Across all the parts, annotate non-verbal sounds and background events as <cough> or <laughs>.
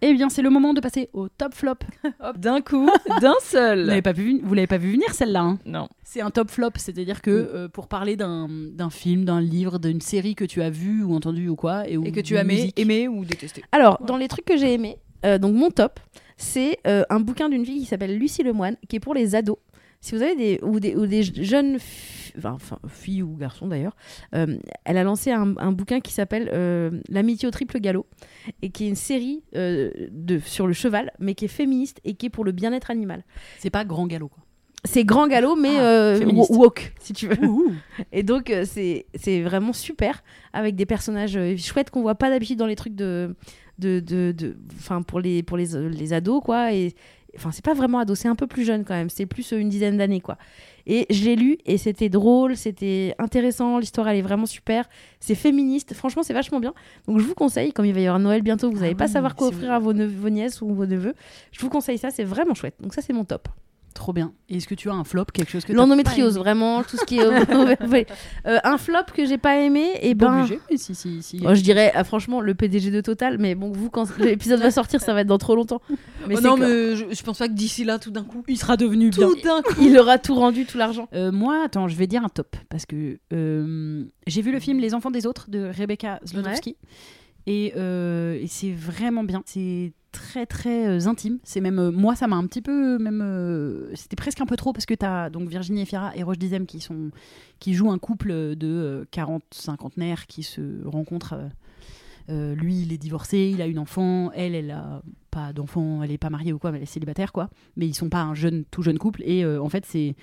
Eh bien, c'est le moment de passer au top flop. <laughs> Hop, d'un coup, d'un <laughs> Vous seul. l'avez pas vu, vous l'avez pas vu venir celle-là. hein? Non. C'est un top flop, c'est-à-dire que euh, pour parler d'un d'un film, d'un livre, d'une série que tu as vu ou entendu ou quoi, et, ou Et que tu as aimé ou détesté. Alors, dans les trucs que j'ai aimés, euh, donc mon top, c'est euh, un bouquin d'une fille qui s'appelle Lucie Lemoine, qui est pour les ados. Si vous avez des ou des, ou des jeunes fi- enfin, filles ou garçons d'ailleurs, euh, elle a lancé un, un bouquin qui s'appelle euh, L'amitié au triple galop et qui est une série euh, de sur le cheval, mais qui est féministe et qui est pour le bien-être animal. C'est pas grand galop quoi. C'est grand galop, mais Ah, woke, si tu veux. Ouh. <laughs> Et donc, c'est vraiment super avec des personnages chouettes qu'on voit pas d'habitude dans les trucs de. de, de, de- pour les, pour les, les ados, quoi. Et. Enfin, c'est pas vraiment ado, c'est un peu plus jeune quand même. C'est plus euh, une dizaine d'années, quoi. Et je l'ai lu et c'était drôle, c'était intéressant. L'histoire, elle est vraiment super. C'est féministe. Franchement, c'est vachement bien. Donc, je vous conseille, comme il va y avoir Noël bientôt, vous Ah n'allez pas oui, savoir quoi offrir à vos, neveux- vos nièces ou vos neveux. Je vous conseille ça, c'est vraiment chouette. Donc, ça, c'est mon top. Trop bien. Et Est-ce que tu as un flop, quelque chose que L'endométriose, vraiment, tout ce qui est. <laughs> Euh, un flop que j'ai pas aimé, et Pas ben. obligé, mais si, si, si. Moi, je dirais, ah, franchement, le PDG de Total, mais bon, vous, quand l'épisode va sortir, ça va être dans trop longtemps. Mais Oh non, que- mais je, je pense pas que d'ici là, tout d'un coup. il sera devenu bien. Tout d'un coup. Il aura tout rendu, tout l'argent. Euh, moi, attends, je vais dire un top parce que euh, j'ai vu le film Les enfants des autres de Rebecca et, euh, et c'est vraiment bien. C'est très très euh, intime. C'est même euh, moi, ça m'a un petit peu même. euh, C'était presque un peu trop parce que t'as donc Virginie Efira et Roche Dizem qui sont qui jouent un couple de euh, 40 cinquantenaires qui se rencontrent. lui, il est divorcé, il a une enfant. Elle, elle a pas d'enfant, elle est pas mariée ou quoi, mais elle est célibataire quoi. Mais ils sont pas un jeune, tout jeune couple. Et en fait, c'est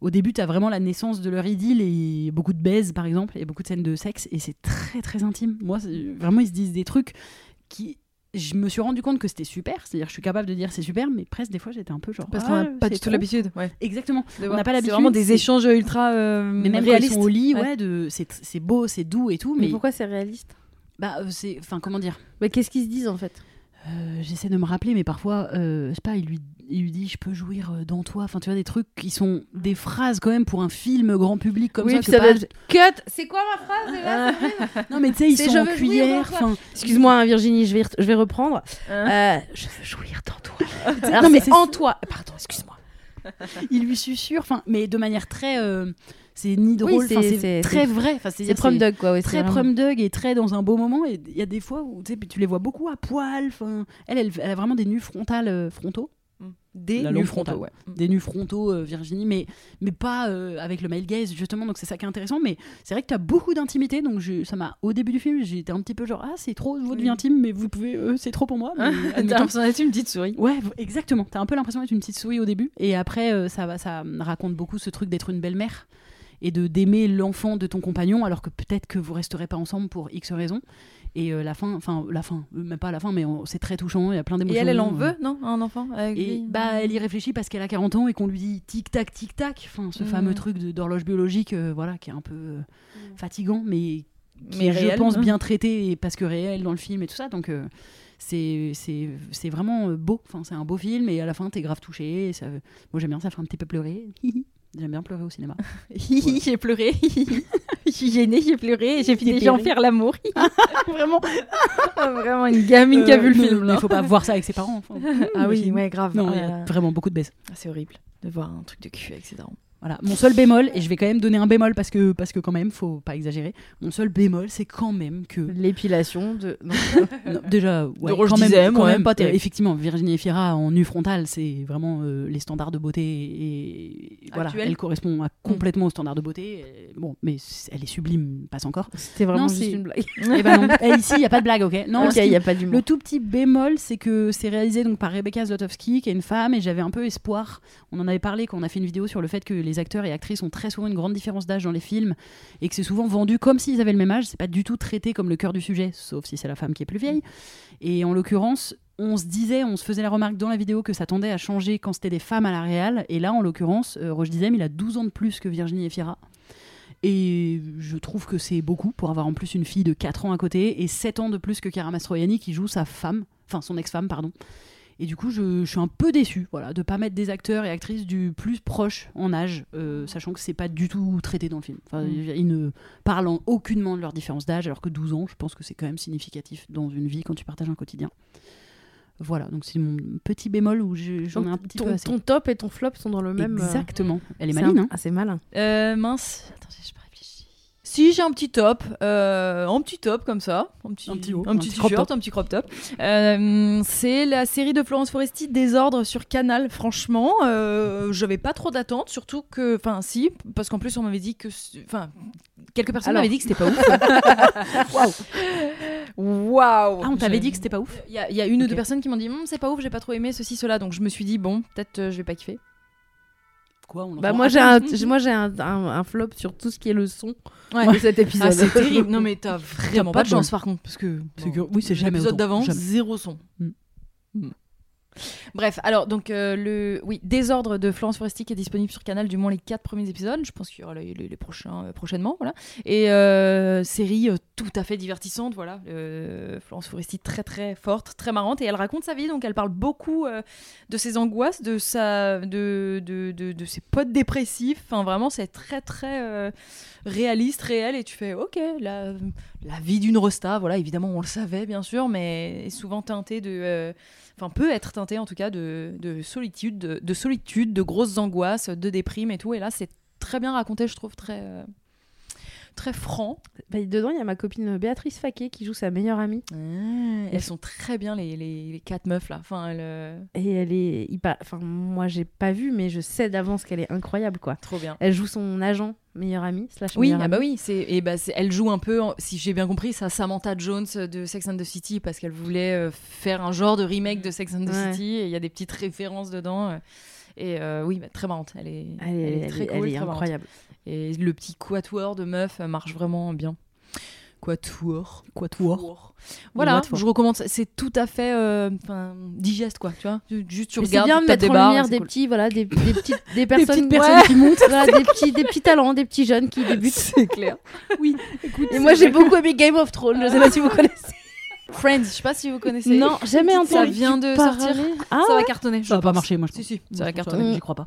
au début, tu as vraiment la naissance de leur idylle et beaucoup de baises, par exemple, et beaucoup de scènes de sexe, et c'est très très intime. Moi, vraiment, ils se disent des trucs qui. Je me suis rendu compte que c'était super, c'est-à-dire je suis capable de dire c'est super, mais presque des fois j'étais un peu genre. Parce ah, qu'on n'a pas c'est du tout l'habitude. Ouais. Exactement. On n'a pas C'est l'habitude. vraiment des c'est- échanges ultra euh, Mais même réalistes. sont au lit, Ouais. ouais, de, c'est, c'est beau, c'est doux et tout, Mais mais, pourquoi c'est réaliste? Bah, euh, c'est, enfin comment dire? Mais qu'est-ce qu'ils se disent en fait? Euh, J'essaie de me rappeler, mais parfois, euh, je sais pas, il lui, il lui dit je peux jouir euh, dans toi. Enfin, tu vois des trucs qui sont des phrases quand même pour un film grand public comme Oui, ça. ça pas- être- Cut C'est quoi ma phrase déjà Non, mais tu sais, ils sont en cuillère. Excuse-moi, hein, Virginie, je vais, re- je vais reprendre. Hein Euh, je veux jouir dans toi. <laughs> Alors, Non, mais en toi. Pardon, excuse-moi. il lui susurre, enfin, mais de manière très, euh, c'est ni drôle, Oui, c'est- très vrai. C'est prom dog, quoi. ouais, très prom dog et très dans un beau moment. Et il y a des fois où tu les vois beaucoup à poil. Elle, elle, elle a vraiment des nus frontales, euh, frontaux, Des La nus longue frontaux, des nus frontaux, euh, Virginie, mais mais pas euh, avec le male gaze justement. Donc c'est ça qui est intéressant. Mais c'est vrai que tu as beaucoup d'intimité. Donc je, ça m'a, au début du film, j'étais un petit peu genre ah c'est trop votre vie Oui. intime, mais vous pouvez, euh, c'est trop pour moi. mais <laughs> T'as l'impression d'être une petite souris. Ouais, exactement. T'as un peu l'impression d'être une petite souris au début, et après, euh, ça va, ça raconte beaucoup ce truc d'être une belle-mère et de d'aimer l'enfant de ton compagnon, alors que peut-être que vous resterez pas ensemble pour X raisons. Et euh, la fin, enfin la fin, euh, même pas la fin, mais c'est très touchant. Il y a plein Et d'émotions. elle, elle en euh. veut, non Un enfant avec Et lui? bah, elle y réfléchit parce qu'elle a 40 ans et qu'on lui dit tic tac tic tac. Enfin, ce Mhm. fameux truc d'horloge biologique, euh, voilà, qui est un peu euh, fatigant, mais qui Mais est, je pense hein. bien traité et parce que réel dans le film et tout ça. Donc c'est vraiment beau. Enfin, c'est un beau film et à la fin t'es grave touché. et ça- moi j'aime bien, ça fait un petit peu pleurer. <laughs> J'aime bien pleurer au cinéma. <laughs> j'ai pleuré. <laughs> Je suis gênée, j'ai pleuré j'ai fini pleuré. faire l'amour. <laughs> vraiment. Vraiment une gamine qui a vu le Euh, film. Il faut pas voir ça avec ses parents. enfin. Ah oui, ouais, grave. Non, Ah y a vraiment beaucoup de baisse. Ah, C'est horrible de voir un truc de cul avec ses darons. Voilà, mon seul bémol, et je vais quand même donner un bémol parce que, parce que quand même, faut pas exagérer. Mon seul bémol, c'est quand même que. L'épilation de. non. <laughs> Non, déjà, ouais, Roche quand même, quand même, pas terrible. euh, effectivement, Virginie Efira en nu frontal, c'est vraiment euh, les standards de beauté et voilà, elle correspond à- complètement aux standards de beauté. Et bon, mais elle est sublime, passe encore. C'était vraiment Non, juste une blague. <laughs> Eh ben non. <laughs> Eh, ici, il y a pas de blague, ok Non, ok, ce il qui- n'y a pas d'humour. le tout petit bémol, c'est que c'est réalisé donc par Rebecca Zlotowski, qui est une femme, et j'avais un peu espoir. On en avait parlé quand on a fait une vidéo sur le fait que les acteurs et actrices ont très souvent une grande différence d'âge dans les films, et que c'est souvent vendu comme s'ils avaient le même âge. C'est pas du tout traité comme le cœur du sujet, sauf si c'est la femme qui est plus vieille. Et en l'occurrence, on se disait, on se faisait la remarque dans la vidéo que ça tendait à changer quand c'était des femmes à la réal. Et là, en l'occurrence, euh, Roche Dizem, il a 12 ans de plus que Virginie Efira. Et je trouve que c'est beaucoup pour avoir en plus une fille de 4 ans à côté et 7 ans de plus que Cara Mastroianni qui joue sa femme, enfin son ex-femme, pardon. Et du coup, je, je suis un peu déçue voilà, de pas mettre des acteurs et actrices du plus proche en âge, euh, sachant que c'est pas du tout traité dans le film. Enfin, Ils ne parlent en aucunement de leur différence d'âge, alors que 12 ans, je pense que c'est quand même significatif dans une vie quand tu partages un quotidien. Voilà, donc c'est mon petit bémol où je- j'en ai un petit ton, peu assez. ton top et ton flop sont dans le même. euh, Exactement. Elle est maline, un- hein Ah, c'est malin. Euh, mince. Attendez, je. Si j'ai un petit top, euh, un petit top comme ça, un petit, Un petit haut, un petit petit crop t-shirt, top. un petit crop top. Euh, c'est la série de Florence Foresti Désordre sur Canal. Franchement, euh, j'avais pas trop d'attentes, surtout que, enfin, si, parce qu'en plus on m'avait dit que, enfin, quelques personnes Alors. m'avaient dit que c'était pas ouf. <laughs> Waouh. Waouh. Ah, on t'avait dit que c'était pas ouf Il y, a- il y a une ou deux personnes qui m'ont dit Hum, c'est pas ouf, j'ai pas trop aimé ceci cela, donc je me suis dit bon, peut-être euh, je vais pas kiffer. Quoi on Bah, moi, Ah, j'ai un, moi, j'ai un, un, un flop sur tout ce qui est le son Ouais. de cet épisode. Ah, c'est <laughs> terrible. Non mais t'as vraiment pas pas de chance par contre parce que C'est que- oui, c'est jamais l'épisode d'avant zéro son. Mm. Mm. Bref, alors donc euh, le oui Désordre de Florence Foresti qui est disponible sur Canal du moins les quatre premiers épisodes. Je pense qu'il y aura les, prochains euh, prochainement, voilà. Et euh, série tout à fait divertissante, voilà. Florence Foresti très très forte, très marrante et elle raconte sa vie donc elle parle beaucoup de ses angoisses, de sa de de, de, de ses potes dépressifs. Enfin vraiment c'est très très réaliste, réel et tu fais ok la la vie d'une rosta, voilà évidemment on le savait bien sûr, mais est souvent teintée de euh, enfin peut être teintée en tout cas de, de solitude, de, de solitude, de grosses angoisses, de déprime et tout. Et là, c'est très bien raconté, je trouve, très euh, très franc. Bah, dedans, il y a ma copine Béatrice Faquet qui joue sa meilleure amie. Et elles sont très bien les, les, les quatre meufs là. Enfin, elles, euh, Et elle est hyper. Enfin, moi, j'ai pas vu, mais je sais d'avance qu'elle est incroyable, quoi. trop bien. Elle joue son agent, meilleure amie, slash Oui, ah bah oui, c'est et bah elle joue un peu, en- si j'ai bien compris, ça Samantha Jones de Sex and the City parce qu'elle voulait euh, faire un genre de remake de Sex and the Ouais. City et il y a des petites références dedans. euh, et euh, oui, bah, très marrante. Elle est, Elle est, elle très est- cool, elle est marrante. Et le petit quatuor de meuf marche vraiment bien. Quatuor. Quatuor. Voilà, je recommande. ça. C'est tout à fait euh, digeste, quoi. Tu vois, juste tu Mais C'est regardes, bien de mettre en barres, lumière c'est des cool. petits, voilà, des, des petites, des <laughs> personnes, petites personnes Ouais. qui montent. Voilà, des petits, des petits talents, des petits jeunes qui débutent. <laughs> C'est clair. <laughs> Oui, écoute. Et moi, j'ai beaucoup aimé Game of Thrones. Je sais pas si vous connaissez. Friends, je sais pas si vous connaissez. Non, jamais entendu. Ça vient de sortir. Ah, ça va cartonner. je Ça va pas marcher, moi je Si, pense. si, ça va cartonner. J'y crois pas.